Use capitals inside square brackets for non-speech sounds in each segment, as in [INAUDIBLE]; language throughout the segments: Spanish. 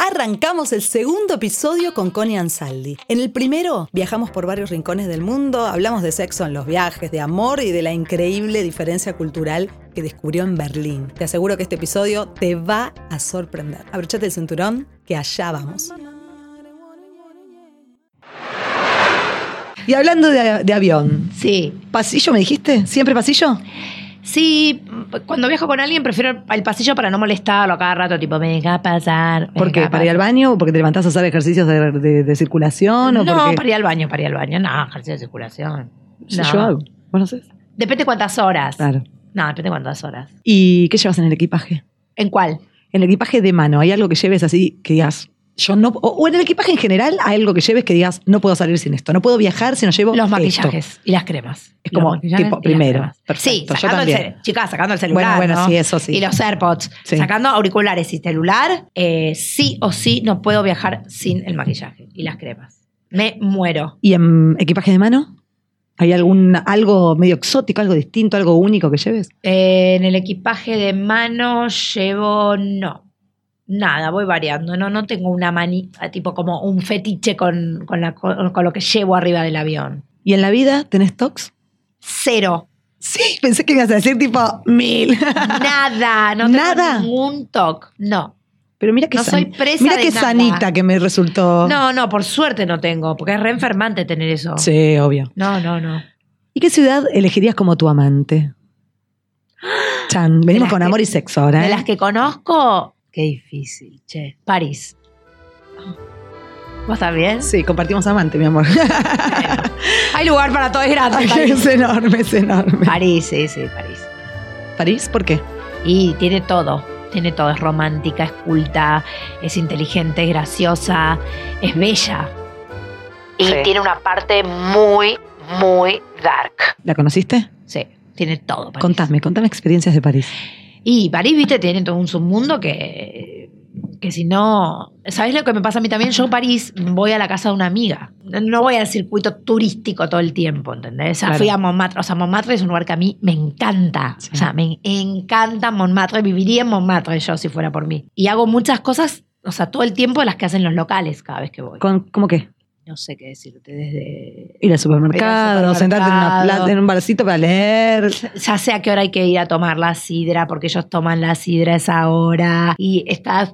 Arrancamos el segundo episodio con Connie Ansaldi. En el primero viajamos por varios rincones del mundo, hablamos de sexo en los viajes, de amor y de la increíble diferencia cultural que descubrió en Berlín. Te aseguro que este episodio te va a sorprender. Abrochate el cinturón, que allá vamos. Y hablando de, de avión, Sí. ¿pasillo me dijiste? ¿Siempre pasillo? Sí, cuando viajo con alguien prefiero el pasillo para no molestarlo a cada rato, tipo, venga a pasar. ¿Por qué? ¿Para ir al baño o porque te levantás a hacer ejercicios de, de- de circulación? o No, porque... para ir al baño, para ir al baño. No, ejercicio de circulación. Sí, No. Yo hago. ¿Vos no sé? Depende cuántas horas. Claro. No, depende cuántas horas. ¿Y qué llevas en el equipaje? ¿En cuál? En el equipaje de mano, ¿hay algo que lleves así que digas, yo no. O, o en el equipaje en general, hay algo que lleves que digas, no puedo salir sin esto, no puedo viajar si no llevo. Los esto"? maquillajes y las cremas. Es como, tipo, primero. Perfecto, Sí, sacando el, también. chicas, sacando el celular. Bueno, bueno, ¿no? sí, eso sí. Y los AirPods. Sí. Sacando auriculares y celular, eh, sí o sí no puedo viajar sin el maquillaje y las cremas. Me muero. ¿Y en equipaje de mano? ¿Hay algún, algo medio exótico, algo distinto, algo único que lleves? Eh, en el equipaje de mano llevo no. Nada, voy variando. No, no tengo una manita, tipo como un fetiche con, con, la- con- con lo que llevo arriba del avión. ¿Y en la vida tenés tox? Cero. Sí, pensé que ibas a decir tipo mil. [LAUGHS] Nada. No tengo Nada. ningún toque. No. Pero mira que No soy presa Mira de nada. sanita que me resultó. No, no, por suerte no tengo, porque es re enfermante tener eso. Sí, obvio. No, no, no. ¿Y qué ciudad elegirías como tu amante? [GASPS] Chan, venimos con que- amor y sexo ahora. De ¿eh? las que conozco, qué difícil, che. París. ¿Vos también? Sí, compartimos amante, mi amor. Hay lugar para todo, es grande. es enorme, es enorme. París, sí, sí, París. ¿París? ¿Por qué? Y tiene todo. Tiene todo. Es romántica, es culta, es inteligente, es graciosa, es bella. Y Sí. tiene una parte muy, muy dark. ¿La conociste? Sí, tiene todo. París. Contame, contame experiencias de París. Y París, viste, tiene todo un submundo que, que si no. ¿Sabes lo que me pasa a mí también? Yo, París, voy a la casa de una amiga. No voy al circuito turístico todo el tiempo, ¿entendés? O sea, Claro. fui a Montmartre. O sea, Montmartre es un lugar que a mí me encanta. Sí. O sea, me encanta Montmartre. Viviría en Montmartre yo si fuera por mí. Y hago muchas cosas, o sea, todo el tiempo las que hacen los locales cada vez que voy. Con- ¿Cómo qué? No sé qué decirte, desde. Ir al supermercado, sentarte en, en un barcito para leer. ya sé a qué hora hay que ir a tomar la sidra, porque ellos toman la sidra a esa hora y está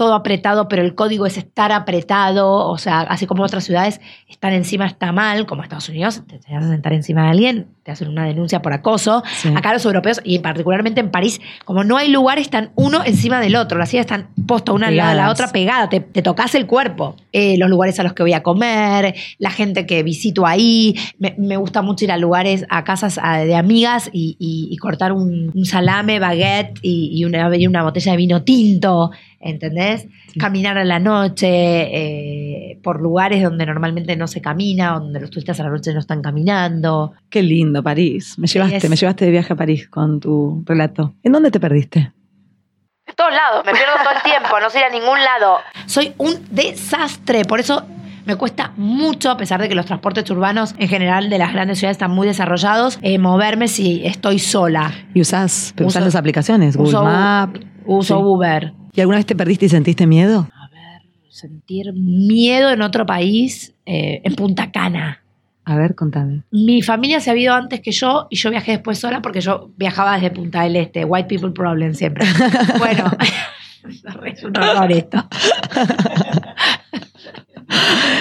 todo apretado, pero el código es estar apretado, o sea, así como otras ciudades, estar encima está mal, como Estados Unidos, te, vas a sentar encima de alguien, te hacen una denuncia por acoso. Sí. Acá los europeos, y particularmente en París, como no hay lugar, están uno encima del otro, las sillas están posta una al lado de la otra pegada, te, te tocas el cuerpo. Eh, los lugares a los que voy a comer, la gente que visito ahí, me, me gusta mucho ir a lugares, a casas de amigas y, y- y cortar un, un salame, baguette y, y una, y una botella de vino tinto, ¿entendés? Caminar a la noche, eh, por lugares donde normalmente no se camina, donde los turistas a la noche no están caminando. Qué lindo, París. Me llevaste, es- me llevaste de viaje a París con tu relato. ¿En dónde te perdiste? En todos lados, me pierdo todo el tiempo, no sé ir a ningún lado. Soy un desastre, por eso me cuesta mucho, a pesar de que los transportes urbanos en general de las grandes ciudades están muy desarrollados, eh, moverme si estoy sola. ¿Y usás, pero Uso- usás las aplicaciones? Google Uso, Maps. uso Sí. Uber. ¿Y alguna vez te perdiste y sentiste miedo? A ver, sentir miedo en otro país, eh, en Punta Cana. A ver, contame. Mi familia se había ido antes que yo y yo viajé después sola porque yo viajaba desde Punta del Este. White people problem siempre. [LAUGHS] Bueno, [LAUGHS] es un horror esto. [LAUGHS]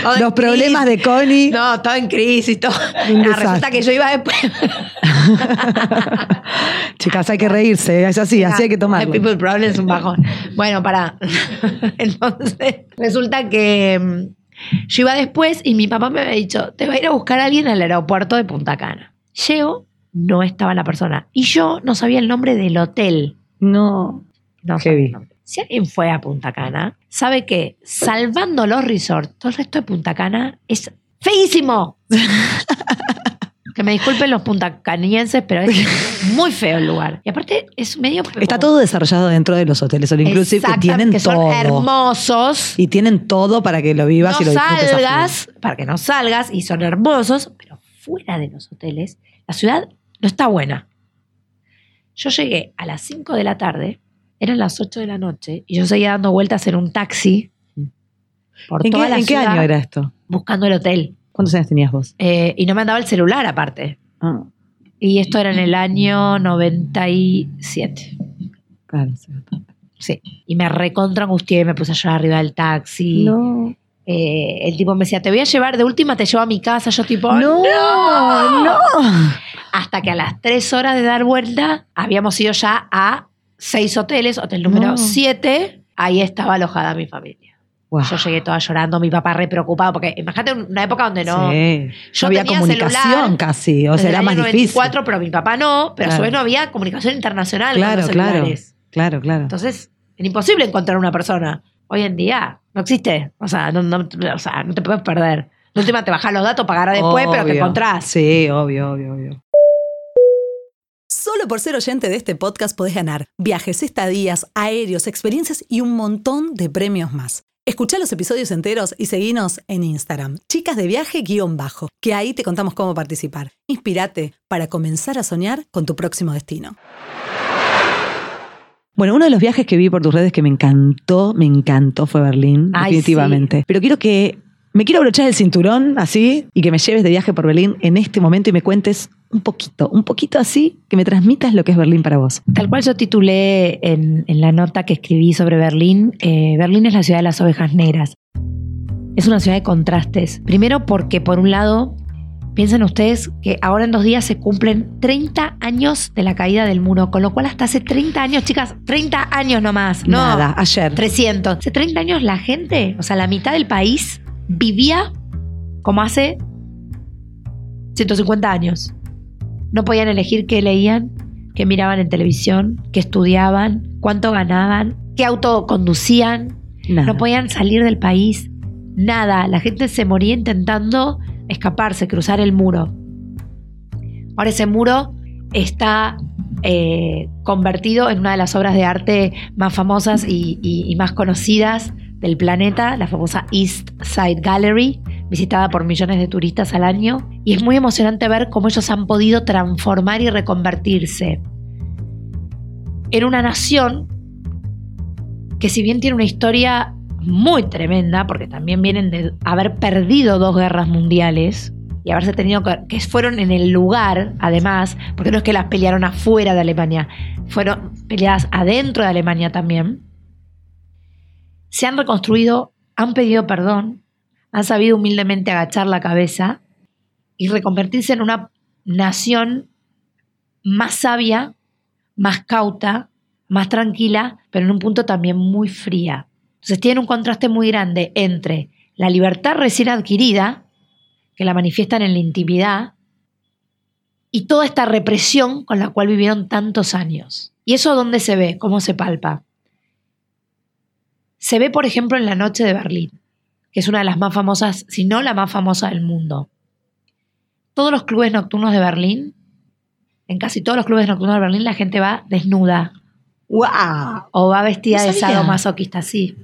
Todo Los problemas de Connie. No, estaba en crisis, todo. Un Ah, desastre. resulta que yo iba después. [LAUGHS] Chicas, hay que reírse, es así, así hay que tomarlo. People problem es un bajón. Bueno, para. [LAUGHS] Entonces, resulta que mm, yo iba después y mi papá me había dicho: Te va a ir a buscar a alguien al aeropuerto de Punta Cana. Llego, no estaba la persona. Y yo no sabía el nombre del hotel. No. No sabía. Si alguien fue a Punta Cana, sabe que salvando los resorts, todo el resto de Punta Cana es feísimo. que me disculpen los puntacanienses, pero es muy feo el lugar. Y aparte es medio... Está como- todo desarrollado dentro de los hoteles, all inclusive, que tienen que son todo. hermosos. Y tienen todo para que lo vivas no y lo disfrutes. salgas, para que no salgas, y son hermosos, pero fuera de los hoteles, la ciudad no está buena. Yo llegué a las 5 de la tarde, eran las 8 de la noche, y yo seguía dando vueltas en un taxi por ¿En toda qué, la en qué año era esto? buscando el hotel. ¿Cuántos años tenías vos? Eh, y no me andaba el celular aparte. Ah, Y esto era en el año 97. claro. sí. Sí. Y me recontra angustié, me puse a llorar arriba del taxi. No. Eh, el tipo me decía, te voy a llevar, de última te llevo a mi casa. Yo tipo, No, ¡No! no. Hasta que a las tres horas de dar vuelta, habíamos ido ya a seis hoteles, hotel número No. siete. Ahí estaba alojada mi familia. Yo llegué toda llorando, mi papá re preocupado, porque imagínate una época donde no... Sí. Yo no había tenía comunicación celular casi, o sea, era más año difícil. 94, pero mi papá no, pero a su vez no había comunicación internacional con Claro, los claro. Claro, claro. Entonces, era imposible encontrar una persona. Hoy en día no existe. O sea, no, no- o sea, no te puedes perder. De última te bajas los datos, pagarás después, pero te encontrás. Sí, obvio, obvio, obvio. Solo por ser oyente de este podcast podés ganar viajes, estadías, aéreos, experiencias y un montón de premios más. Escuchá los episodios enteros y seguinos en Instagram, chicas de viaje guion bajo, que ahí te contamos cómo participar. Inspírate para comenzar a soñar con tu próximo destino. Bueno, uno de los viajes que vi por tus redes que me encantó, me encantó fue Berlín, Ay, definitivamente. Pero quiero que me quiero abrochar el cinturón así y que me lleves de viaje por Berlín en este momento y me cuentes un poquito, un poquito así, que me transmitas lo que es Berlín para vos. Tal cual yo titulé en, en la nota que escribí sobre Berlín, eh, Berlín es la ciudad de las ovejas negras. Es una ciudad de contrastes. Primero porque, por un lado, piensen ustedes que ahora en dos días se cumplen 30 años de la caída del muro, con lo cual hasta hace 30 años, chicas, 30 años nomás. No, Nada, ayer. 300. Hace 30 años la gente, o sea, la mitad del país vivía como hace 150 años. No podían elegir qué leían, qué miraban en televisión, qué estudiaban, cuánto ganaban, qué auto conducían. Nada. No podían salir del país. Nada. La gente se moría intentando escaparse, cruzar el muro. Ahora ese muro está eh, convertido en una de las obras de arte más famosas y, y- y más conocidas del planeta, la famosa East Side Gallery, visitada por millones de turistas al año. Y es muy emocionante ver cómo ellos han podido transformar y reconvertirse en una nación que si bien tiene una historia muy tremenda, porque también vienen de haber perdido dos guerras mundiales y haberse tenido que, que fueron en el lugar, además, porque no es que las pelearon afuera de Alemania, fueron peleadas adentro de Alemania también, se han reconstruido, han pedido perdón, han sabido humildemente agachar la cabeza y reconvertirse en una nación más sabia, más cauta, más tranquila, pero en un punto también muy fría. Entonces tiene un contraste muy grande entre la libertad recién adquirida, que la manifiestan en la intimidad, y toda esta represión con la cual vivieron tantos años. ¿Y eso dónde se ve? ¿Cómo se palpa? Se ve, por ejemplo, en la Noche de Berlín, que es una de las más famosas, si no la más famosa del mundo. Todos los clubes nocturnos de Berlín, en casi todos los clubes nocturnos de Berlín, la gente va desnuda. ¡Wow! O va vestida No de sadomasoquista, sí.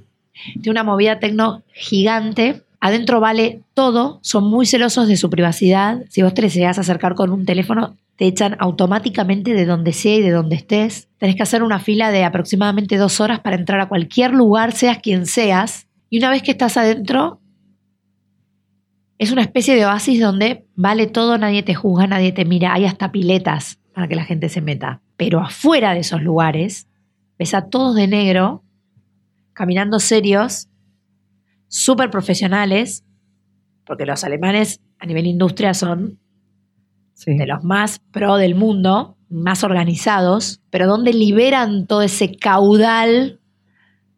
Tiene una movida tecno gigante. Adentro vale todo. Son muy celosos de su privacidad. Si vos te les llegás a acercar con un teléfono, te echan automáticamente de donde sea y de donde estés. Tenés que hacer una fila de aproximadamente dos horas para entrar a cualquier lugar, seas quien seas. Y una vez que estás adentro, es una especie de oasis donde vale todo, nadie te juzga, nadie te mira. Hay hasta piletas para que la gente se meta. Pero afuera de esos lugares, ves a todos de negro, caminando serios, súper profesionales, porque los alemanes a nivel industria son Sí. de los más pro del mundo, más organizados, pero donde liberan todo ese caudal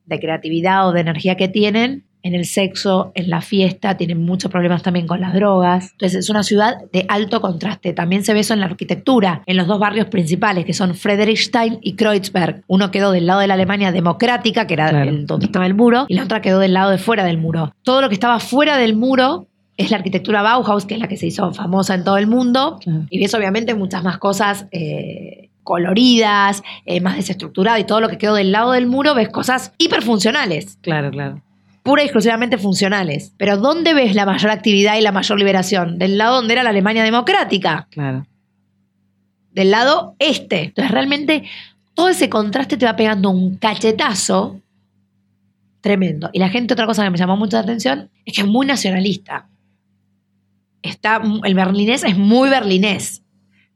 de creatividad o de energía que tienen en el sexo, en la fiesta, tienen muchos problemas también con las drogas. Entonces es una ciudad de alto contraste. También se ve eso en la arquitectura, en los dos barrios principales, que son Friedrichstein y Kreuzberg. Uno quedó del lado de la Alemania democrática, que era Claro. el- donde estaba el muro, y la otra quedó del lado de fuera del muro. Todo lo que estaba fuera del muro es la arquitectura Bauhaus, que es la que se hizo famosa en todo el mundo, Claro. y ves obviamente muchas más cosas eh, coloridas, eh, más desestructuradas, y todo lo que quedó del lado del muro ves cosas hiperfuncionales, Claro, claro. pura y exclusivamente funcionales. Pero ¿dónde ves la mayor actividad y la mayor liberación? Del lado donde era la Alemania democrática, Claro. del lado este. Entonces realmente todo ese contraste te va pegando un cachetazo tremendo. Y la gente, otra cosa que me llamó mucho la atención, es que es muy nacionalista. Está, el berlinés es muy berlinés.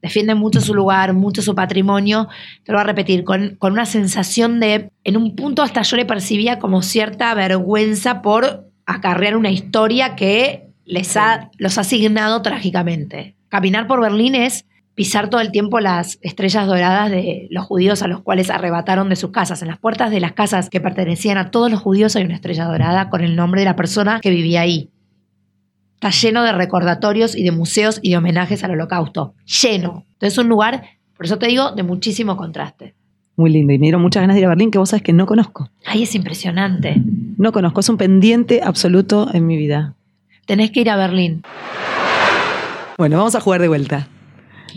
Defiende mucho su lugar, mucho su patrimonio. Te lo voy a repetir, con, con una sensación de, en un punto hasta yo le percibía como cierta vergüenza por acarrear una historia que les ha, los ha asignado trágicamente. Caminar por Berlín es pisar todo el tiempo las estrellas doradas de los judíos a los cuales arrebataron de sus casas. En las puertas de las casas que pertenecían a todos los judíos hay una estrella dorada con el nombre de la persona que vivía ahí. Está lleno de recordatorios y de museos y de homenajes al holocausto. Lleno. Entonces es un lugar, por eso te digo, de muchísimo contraste. Muy lindo. Y me dieron muchas ganas de ir a Berlín, que vos sabes que no conozco. Ay, es impresionante. No conozco, es un pendiente absoluto en mi vida. Tenés que ir a Berlín. Bueno, vamos a jugar de vuelta.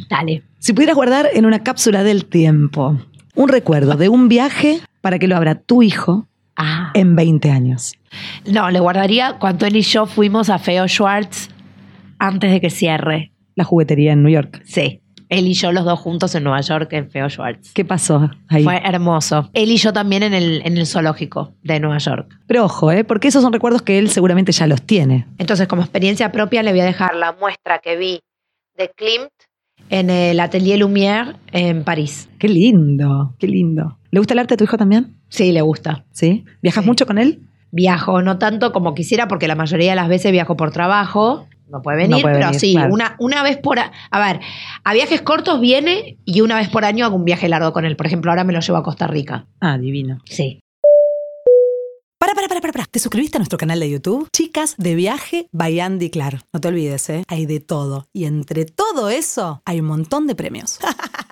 Dale. Si pudieras guardar en una cápsula del tiempo un recuerdo de un viaje para que lo abra tu hijo Ah. en 20 años. No, le guardaría cuando él y yo fuimos a Feo Schwartz antes de que cierre. La juguetería en New York. Sí. Él y yo los dos juntos en Nueva York en Feo Schwartz. ¿Qué pasó ahí? Fue hermoso. Él y yo también en el, en el zoológico de Nueva York. Pero ojo, ¿eh? porque esos son recuerdos que él seguramente ya los tiene. Entonces, como experiencia propia, le voy a dejar la muestra que vi de Klimt en el Atelier Lumière en París. Qué lindo, qué lindo. ¿Le gusta el arte a tu hijo también? Sí, le gusta. ¿Sí? ¿Viajas Sí. mucho con él? Viajo, no tanto como quisiera, porque la mayoría de las veces viajo por trabajo. No puede venir, No puede pero venir, sí, claro. una, una vez por... A, a ver, a viajes cortos viene y una vez por año hago un viaje largo con él. Por ejemplo, ahora me lo llevo a Costa Rica. Ah, divino. Sí. Para, para, para, para, para. ¿Te suscribiste a nuestro canal de YouTube? Chicas de viaje by Andy Clark. No te olvides, ¿eh? Hay de todo. Y entre todo eso, hay un montón de premios. [LAUGHS]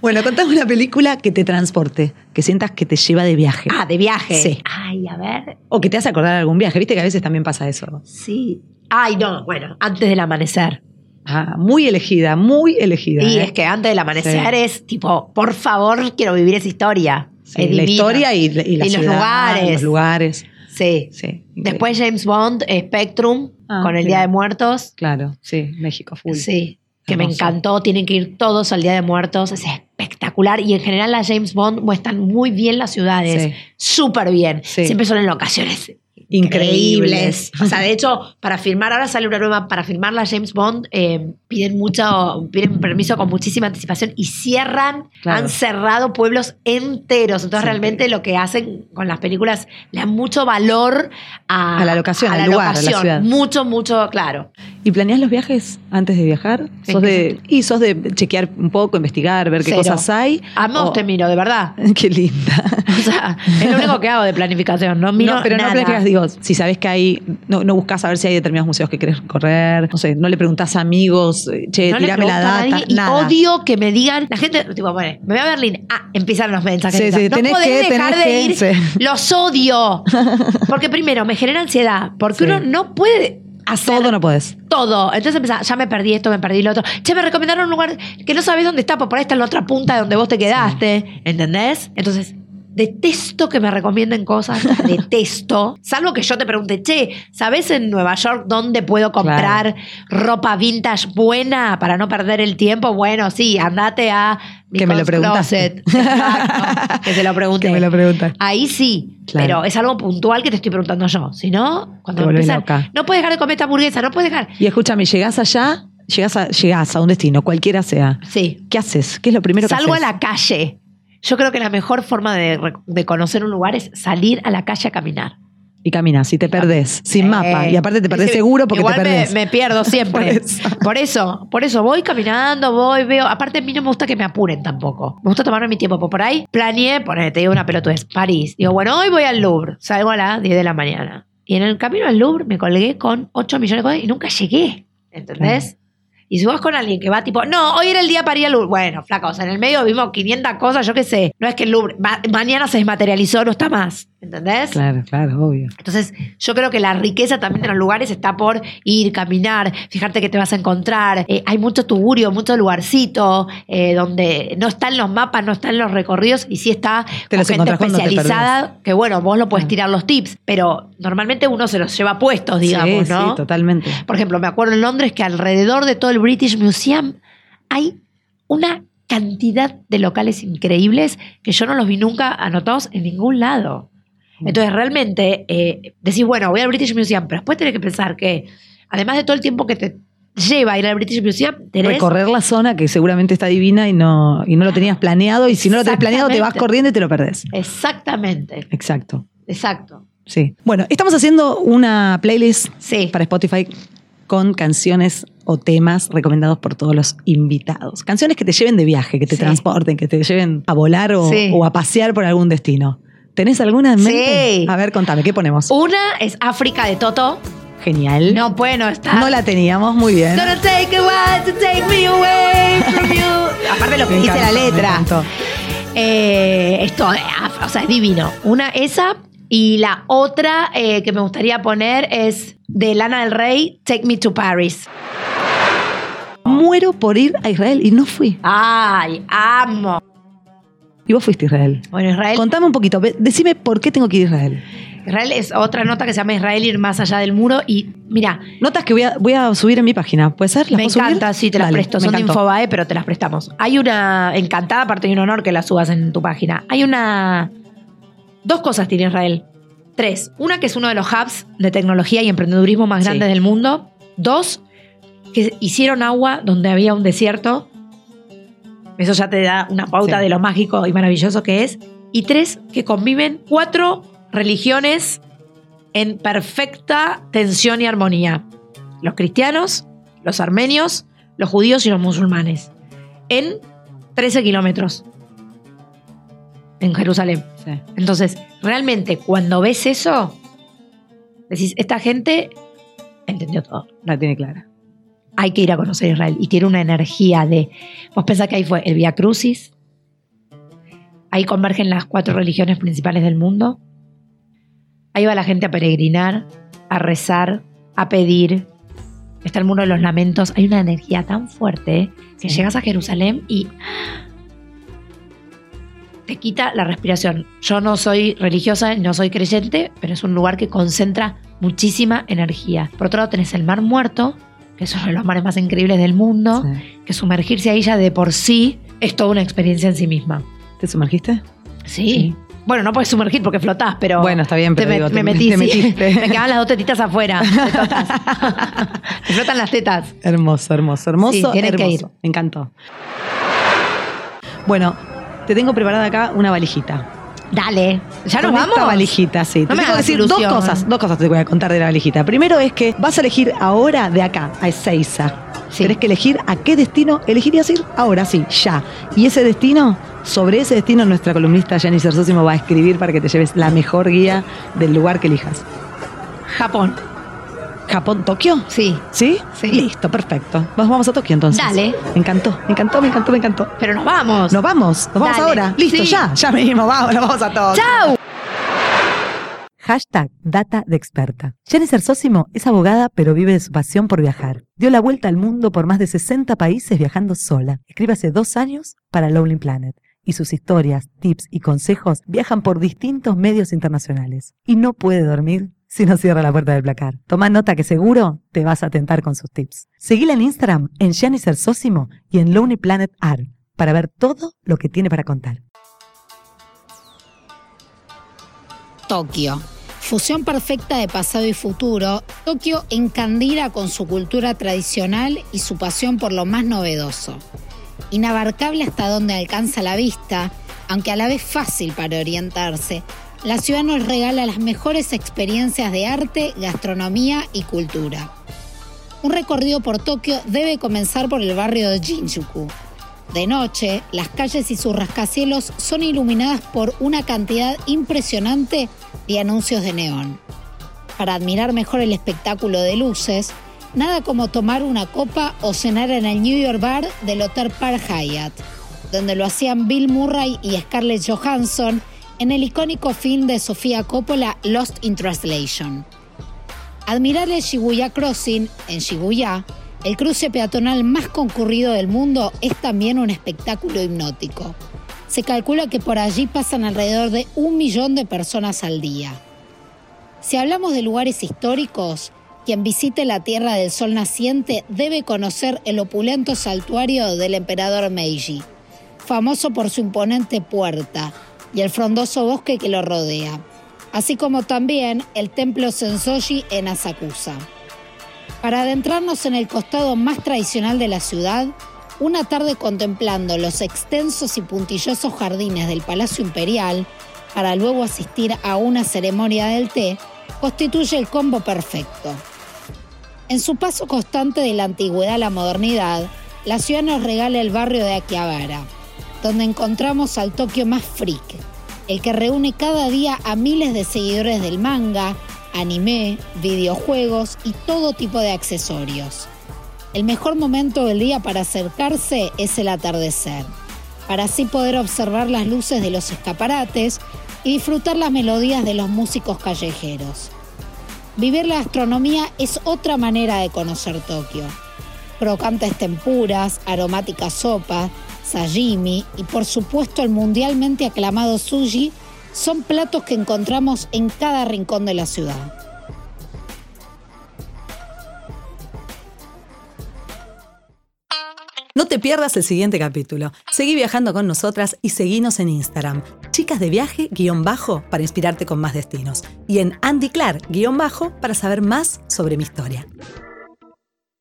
Bueno, contame una película que te transporte, que sientas que te lleva de viaje. Ah, de viaje. Sí. Ay, a ver. O que te hace acordar de algún viaje. Viste que a veces también pasa eso. Sí. Ay, no, bueno, antes del amanecer. Ah, muy elegida, muy elegida. Y ¿eh? es que antes del amanecer Sí. es tipo, por favor, quiero vivir esa historia. Sí, Es la historia y, y la Y los lugares. Los lugares. Sí. Sí. Después James Bond, Spectrum, Ah, con el. Día de Muertos. Claro, sí, México full. Sí. Que me encantó, tienen que ir todos al Día de Muertos, es espectacular. Y en general las James Bond muestran muy bien las ciudades, Sí. súper bien. Sí. Siempre son en locaciones Increíbles. O sea, de hecho, para filmar, ahora sale una nueva, para filmar la James Bond, eh, piden mucho, piden permiso con muchísima anticipación y cierran, Claro. han cerrado pueblos enteros. Entonces, Sí. realmente lo que hacen con las películas le dan mucho valor a, A la locación, a al la lugar, a la locación. ciudad. Mucho, mucho, claro. ¿Y planeas los viajes antes de viajar? ¿En ¿Sos de, y sos de chequear un poco, investigar, ver qué Cero. cosas hay. Amos O- te miro, de verdad. [LAUGHS] Qué linda. [LAUGHS] O sea, es lo único que hago de planificación. No miro no, pero nada. no planificas, digo, si sabes que hay, no, no buscas saber si hay determinados museos que querés correr, no sé, no le preguntás a amigos, eh, che, No tirame la data, nadie y nada. odio que me digan, la gente, tipo, bueno, me voy a Berlín, ah, empiezan los mensajes. Sí, sí, no tenés podés que, dejar tenés de que, ir, sí. los odio. [LAUGHS] Porque primero, me genera ansiedad, porque uno no puede hacer Todo no podés. todo. Entonces empezás, ya me perdí esto, me perdí lo otro. Che, me recomendaron un lugar que no sabés dónde está, porque por ahí está en la otra punta de donde vos te quedaste. ¿Entendés? Entonces, detesto que me recomienden cosas, [LAUGHS] detesto. Salvo que yo te pregunte, che, ¿sabés en Nueva York dónde puedo comprar ropa vintage buena para no perder el tiempo? Bueno, sí, andate a Que me. Closet. Exacto, que te lo pregunté. Que me lo preguntas. Ahí sí, Claro. pero es algo puntual que te estoy preguntando yo. Si no, cuando empiezan, no puedes dejar de comer esta hamburguesa, no puedes dejar. Y escúchame, llegás allá, llegás a, llegás a un destino, cualquiera sea. Sí. ¿Qué haces? ¿Qué es lo primero que Salgo a haces? la calle. Yo creo que la mejor forma de, de conocer un lugar es salir a la calle a caminar. Y caminas y te perdés, sin Eh, mapa. Y aparte te perdés sí, seguro porque igual te me- perdés. Me, pierdo [LAUGHS] siempre. Por eso. por eso, por eso voy caminando, voy, veo. Aparte, a mí no me gusta que me apuren tampoco. Me gusta tomarme mi tiempo. Por ahí planeé, ponete, te digo una pelotudez, París. Digo, bueno, hoy voy al Louvre. Salgo a las 10 de la mañana. Y en el camino al Louvre me colgué con 8 millones de cosas y nunca llegué. ¿Entendés? Y si vas con alguien que va tipo, no, hoy era el día para ir al. Bueno, flaca, o sea, en el medio vimos 500 cosas, yo qué sé. No es que el Louvre ma- mañana se desmaterializó, no está más. ¿Entendés? Claro, claro, obvio. Entonces, yo creo que la riqueza también de los lugares está por ir, caminar, fijarte que te vas a encontrar. Eh, hay mucho tugurio, mucho lugarcito, eh, donde no están los mapas, no están los recorridos, y sí está Te con gente te especializada, que bueno, vos lo puedes tirar los tips, pero normalmente uno se los lleva puestos, digamos, sí, ¿no? sí, totalmente. Por ejemplo, me acuerdo en Londres que alrededor de todo el British Museum hay una cantidad de locales increíbles que yo no los vi nunca anotados en ningún lado. Mm. Entonces, realmente, eh, decís, bueno, voy al British Museum, pero después tenés que pensar que, además de todo el tiempo que te lleva a ir al British Museum, tenés... Recorrer la zona que seguramente está divina y no, y no lo tenías planeado, y si no lo tenés planeado, te vas corriendo y te lo perdés. Exactamente. Exacto. Exacto. Sí. Bueno, estamos haciendo una playlist para Spotify con canciones o temas recomendados por todos los invitados. Canciones que te lleven de viaje, que te transporten, que te lleven a volar o, a pasear por algún destino. ¿Tenés alguna en mente? Sí. A ver, contame, ¿qué ponemos? Una es África de Toto. Genial. No, bueno, está. No la teníamos, muy bien. take a to take me away from you. [LAUGHS] Aparte lo que dice la letra. Eh, esto, eh, o sea, es divino. Una, esa, y la otra eh, que me gustaría poner es de Lana del Rey, Take Me to Paris. Muero por ir a Israel y no fui. Ay, amo. ¿Y vos fuiste a Israel? Bueno, Israel. Contame un poquito, decime por qué tengo que ir a Israel. Israel es otra nota que se llama Israel ir más allá del muro y mira. Notas que voy a, voy a subir en mi página, ¿puede ser? me encanta, sí, te las presto. Son de Infobae, pero te las prestamos. Hay una, encantada, aparte de un honor que las subas en tu página. Hay una Dos cosas tiene Israel. Tres. Una que es uno de los hubs de tecnología y emprendedurismo más grandes del mundo. Dos, que hicieron agua donde había un desierto. Eso ya te da una pauta de lo mágico y maravilloso que es. Y tres, que conviven cuatro religiones en perfecta tensión y armonía. Los cristianos, los armenios, los judíos y los musulmanes. En 13 kilómetros. En Jerusalén. Entonces, realmente, cuando ves eso, decís, esta gente entendió todo. La tiene clara. Hay que ir a conocer Israel. Y tiene una energía de. Vos pensás que ahí fue el Via Crucis. Ahí convergen las cuatro religiones principales del mundo. Ahí va la gente a peregrinar, a rezar, a pedir. Está el muro de los lamentos. Hay una energía tan fuerte que llegas a Jerusalén y te quita la respiración. Yo no soy religiosa, no soy creyente, pero es un lugar que concentra muchísima energía. Por otro lado, tenés el Mar Muerto, es uno de los mares más increíbles del mundo, que sumergirse ahí ya de por sí es toda una experiencia en sí misma. ¿Te sumergiste? Sí. Bueno, no puedes sumergir porque flotás, pero. Bueno, está bien, pero me, digo, me metí. [LAUGHS] me quedaban las dos tetitas afuera. [LAUGHS] me [LAUGHS] flotan las tetas. Hermoso, hermoso, hermoso. Sí, que ir. Me encantó. Bueno, te tengo preparada acá una valijita. Dale, ¿ya nos vamos? Esta valijita, sí. te tengo que decir dos cosas. Dos cosas te voy a contar de la valijita. Primero es que vas a elegir ahora de acá, a Ezeiza. Sí. Tenés que elegir a qué destino elegirías ir ahora, sí, ya. Y ese destino, sobre ese destino, nuestra columnista Jenny Sersósimo va a escribir para que te lleves la mejor guía del lugar que elijas. Japón. Japón, Tokio. Sí. ¿Sí? Sí. Listo, perfecto. Nos vamos a Tokio entonces. Dale. Me encantó, me encantó, me encantó, me encantó. Pero nos vamos. Nos vamos, nos vamos ahora. Listo, ya, ya mismo, vamos, nos vamos a Tokio. ¡Chao! Hashtag Data de Experta. Jennifer Sósimo es abogada, pero vive de su pasión por viajar. Dio la vuelta al mundo por más de 60 países viajando sola. Escribe hace dos años para Lonely Planet. Y sus historias, tips y consejos viajan por distintos medios internacionales. Y no puede dormir si no cierra la puerta del placar. Toma nota que seguro te vas a tentar con sus tips. Seguila en Instagram en Janicer Sósimo y en Lonely Planet Art para ver todo lo que tiene para contar. Tokio. Fusión perfecta de pasado y futuro, Tokio encandila con su cultura tradicional y su pasión por lo más novedoso. Inabarcable hasta donde alcanza la vista, aunque a la vez fácil para orientarse, la ciudad nos regala las mejores experiencias de arte, gastronomía y cultura. Un recorrido por Tokio debe comenzar por el barrio de Shinjuku. De noche, las calles y sus rascacielos son iluminadas por una cantidad impresionante de anuncios de neón. Para admirar mejor el espectáculo de luces, nada como tomar una copa o cenar en el New York Bar del Hotel Park Hyatt, donde lo hacían Bill Murray y Scarlett Johansson en el icónico film de Sofía Coppola Lost in Translation. Admirar el Shibuya Crossing en Shibuya, el cruce peatonal más concurrido del mundo, es también un espectáculo hipnótico. Se calcula que por allí pasan alrededor de un millón de personas al día. Si hablamos de lugares históricos, quien visite la Tierra del Sol Naciente debe conocer el opulento santuario del emperador Meiji famoso por su imponente puerta y el frondoso bosque que lo rodea, así como también el templo Sensoji en Asakusa. Para adentrarnos en el costado más tradicional de la ciudad, una tarde contemplando los extensos y puntillosos jardines del Palacio Imperial, para luego asistir a una ceremonia del té, constituye el combo perfecto. En su paso constante de la antigüedad a la modernidad, la ciudad nos regala el barrio de Akihabara, donde encontramos al Tokio más freak, el que reúne cada día a miles de seguidores del manga, anime, videojuegos y todo tipo de accesorios. El mejor momento del día para acercarse es el atardecer, para así poder observar las luces de los escaparates y disfrutar las melodías de los músicos callejeros. Vivir la gastronomía es otra manera de conocer Tokio. Crocantes tempuras, aromáticas sopas, sashimi y por supuesto el mundialmente aclamado sushi son platos que encontramos en cada rincón de la ciudad. No te pierdas el siguiente capítulo. Seguí viajando con nosotras y seguinos en Instagram. Chicas de viaje, guion bajo, para inspirarte con más destinos. Y en Andy Clark, guion bajo, para saber más sobre mi historia.